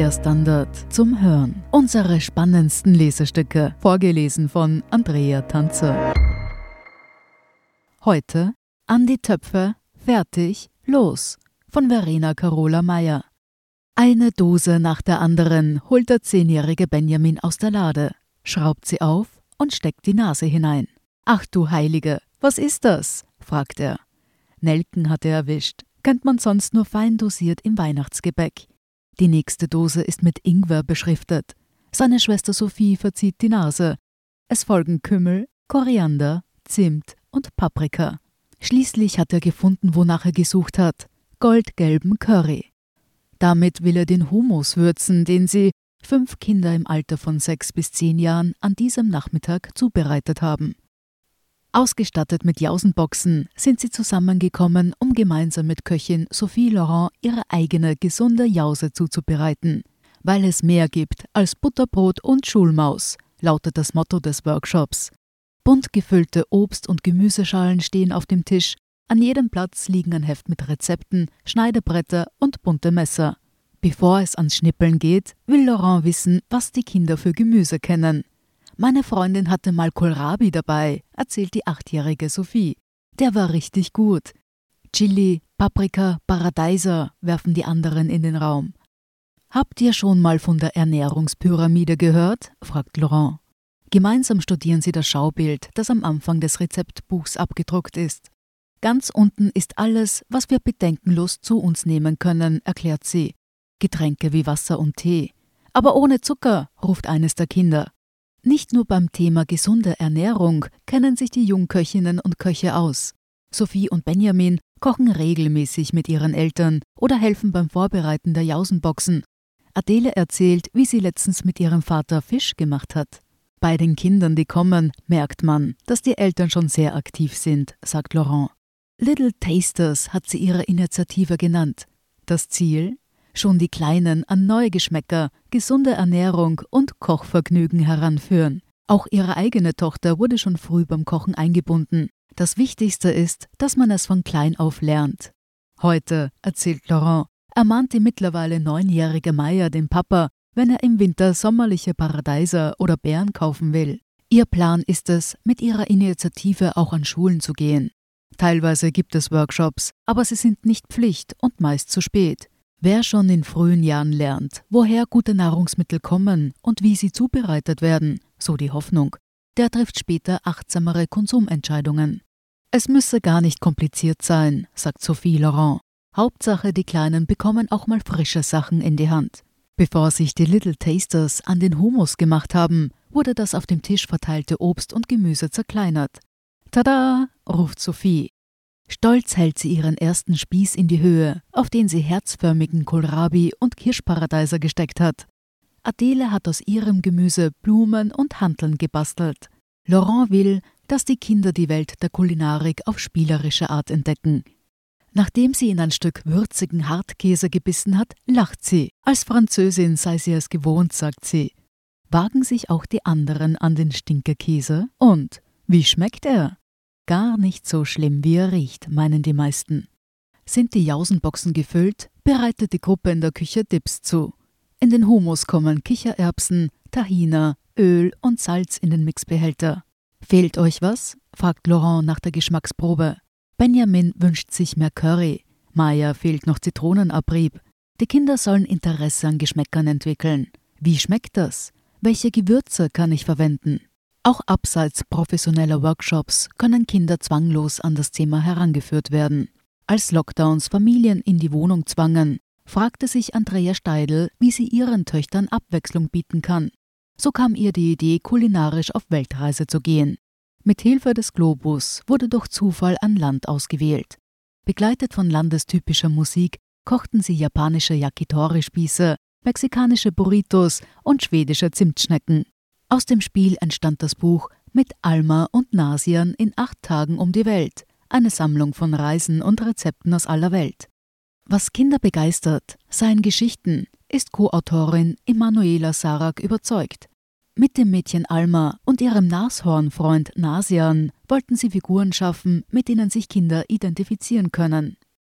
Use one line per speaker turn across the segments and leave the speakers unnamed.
Der Standard zum Hören. Unsere spannendsten Lesestücke, vorgelesen von Andrea Tanzer. Heute An die Töpfe, fertig, los von Verena Carola Meyer. Eine Dose nach der anderen holt der zehnjährige Benjamin aus der Lade, schraubt sie auf und steckt die Nase hinein. Ach du Heilige, was ist das? fragt er. Nelken hat er erwischt, kennt man sonst nur fein dosiert im Weihnachtsgebäck. Die nächste Dose ist mit Ingwer beschriftet. Seine Schwester Sophie verzieht die Nase. Es folgen Kümmel, Koriander, Zimt und Paprika. Schließlich hat er gefunden, wonach er gesucht hat: goldgelben Curry. Damit will er den Hummus würzen, den sie, fünf Kinder im Alter von sechs bis zehn Jahren, an diesem Nachmittag zubereitet haben. Ausgestattet mit Jausenboxen sind sie zusammengekommen, um gemeinsam mit Köchin Sophie Laurent ihre eigene gesunde Jause zuzubereiten. Weil es mehr gibt als Butterbrot und Schulmaus, lautet das Motto des Workshops. Bunt gefüllte Obst- und Gemüseschalen stehen auf dem Tisch, an jedem Platz liegen ein Heft mit Rezepten, Schneidebretter und bunte Messer. Bevor es ans Schnippeln geht, will Laurent wissen, was die Kinder für Gemüse kennen. Meine Freundin hatte mal Kohlrabi dabei, erzählt die achtjährige Sophie. Der war richtig gut. Chili, Paprika, Paradeiser werfen die anderen in den Raum. Habt ihr schon mal von der Ernährungspyramide gehört? fragt Laurent. Gemeinsam studieren sie das Schaubild, das am Anfang des Rezeptbuchs abgedruckt ist. Ganz unten ist alles, was wir bedenkenlos zu uns nehmen können, erklärt sie. Getränke wie Wasser und Tee. Aber ohne Zucker, ruft eines der Kinder. Nicht nur beim Thema gesunde Ernährung kennen sich die Jungköchinnen und Köche aus. Sophie und Benjamin kochen regelmäßig mit ihren Eltern oder helfen beim Vorbereiten der Jausenboxen. Adele erzählt, wie sie letztens mit ihrem Vater Fisch gemacht hat. Bei den Kindern, die kommen, merkt man, dass die Eltern schon sehr aktiv sind, sagt Laurent. Little Tasters hat sie ihre Initiative genannt. Das Ziel? Schon die Kleinen an neue Geschmäcker, gesunde Ernährung und Kochvergnügen heranführen. Auch ihre eigene Tochter wurde schon früh beim Kochen eingebunden. Das Wichtigste ist, dass man es von klein auf lernt. Heute, erzählt Laurent, ermahnt die mittlerweile neunjährige Maya den Papa, wenn er im Winter sommerliche Paradeiser oder Beeren kaufen will. Ihr Plan ist es, mit ihrer Initiative auch an Schulen zu gehen. Teilweise gibt es Workshops, aber sie sind nicht Pflicht und meist zu spät. Wer schon in frühen Jahren lernt, woher gute Nahrungsmittel kommen und wie sie zubereitet werden, so die Hoffnung, der trifft später achtsamere Konsumentscheidungen. Es müsse gar nicht kompliziert sein, sagt Sophie Laurent. Hauptsache, die Kleinen bekommen auch mal frische Sachen in die Hand. Bevor sich die Little Tasters an den Hummus gemacht haben, wurde das auf dem Tisch verteilte Obst und Gemüse zerkleinert. Tada! ruft Sophie. Stolz hält sie ihren ersten Spieß in die Höhe, auf den sie herzförmigen Kohlrabi und Kirschparadeiser gesteckt hat. Adele hat aus ihrem Gemüse Blumen und Hanteln gebastelt. Laurent will, dass die Kinder die Welt der Kulinarik auf spielerische Art entdecken. Nachdem sie in ein Stück würzigen Hartkäse gebissen hat, lacht sie. Als Französin sei sie es gewohnt, sagt sie. Wagen sich auch die anderen an den Stinkerkäse? Und wie schmeckt er? Gar nicht so schlimm, wie er riecht, meinen die meisten. Sind die Jausenboxen gefüllt, bereitet die Gruppe in der Küche Dips zu. In den Humus kommen Kichererbsen, Tahina, Öl und Salz in den Mixbehälter. Fehlt euch was? fragt Laurent nach der Geschmacksprobe. Benjamin wünscht sich mehr Curry. Maya fehlt noch Zitronenabrieb. Die Kinder sollen Interesse an Geschmäckern entwickeln. Wie schmeckt das? Welche Gewürze kann ich verwenden? Auch abseits professioneller Workshops können Kinder zwanglos an das Thema herangeführt werden. Als Lockdowns Familien in die Wohnung zwangen, fragte sich Andrea Steidl, wie sie ihren Töchtern Abwechslung bieten kann. So kam ihr die Idee, kulinarisch auf Weltreise zu gehen. Mit Hilfe des Globus wurde durch Zufall ein Land ausgewählt. Begleitet von landestypischer Musik kochten sie japanische Yakitori-Spieße, mexikanische Burritos und schwedische Zimtschnecken. Aus dem Spiel entstand das Buch Mit Alma und Nasian in acht Tagen um die Welt, eine Sammlung von Reisen und Rezepten aus aller Welt. Was Kinder begeistert, seien Geschichten, ist Co-Autorin Emanuela Sarak überzeugt. Mit dem Mädchen Alma und ihrem Nashornfreund Nasian wollten sie Figuren schaffen, mit denen sich Kinder identifizieren können.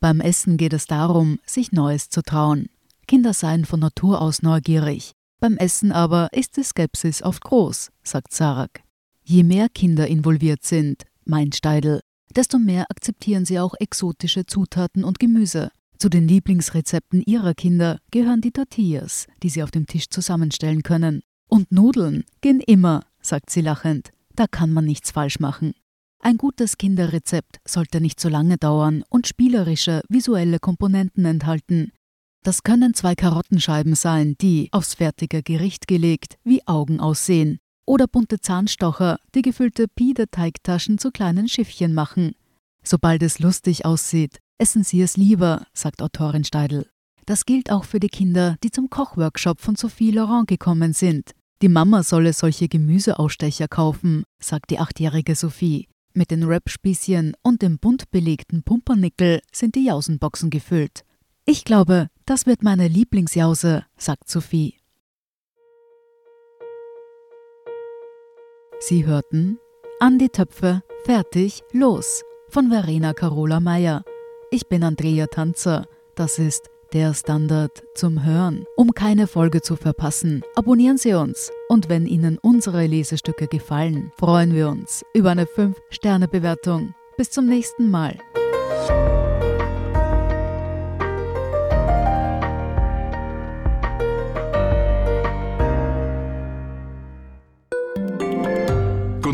Beim Essen geht es darum, sich Neues zu trauen. Kinder seien von Natur aus neugierig. Beim Essen aber ist die Skepsis oft groß, sagt Sarak. Je mehr Kinder involviert sind, meint Steidl, desto mehr akzeptieren sie auch exotische Zutaten und Gemüse. Zu den Lieblingsrezepten ihrer Kinder gehören die Tortillas, die sie auf dem Tisch zusammenstellen können. Und Nudeln gehen immer, sagt sie lachend. Da kann man nichts falsch machen. Ein gutes Kinderrezept sollte nicht so lange dauern und spielerische, visuelle Komponenten enthalten. Das können zwei Karottenscheiben sein, die, aufs fertige Gericht gelegt, wie Augen aussehen. Oder bunte Zahnstocher, die gefüllte Pide-Teigtaschen zu kleinen Schiffchen machen. Sobald es lustig aussieht, essen Sie es lieber, sagt Autorin Steidl. Das gilt auch für die Kinder, die zum Kochworkshop von Sophie Laurent gekommen sind. Die Mama solle solche Gemüseausstecher kaufen, sagt die achtjährige Sophie. Mit den Wrap-Spießchen und dem bunt belegten Pumpernickel sind die Jausenboxen gefüllt. Ich glaube, das wird meine Lieblingsjause, sagt Sophie. Sie hörten An die Töpfe, fertig, los von Verena Carola Meyer. Ich bin Andrea Tanzer. Das ist der Standard zum Hören. Um keine Folge zu verpassen, abonnieren Sie uns. Und wenn Ihnen unsere Lesestücke gefallen, freuen wir uns über eine 5-Sterne-Bewertung. Bis zum nächsten Mal.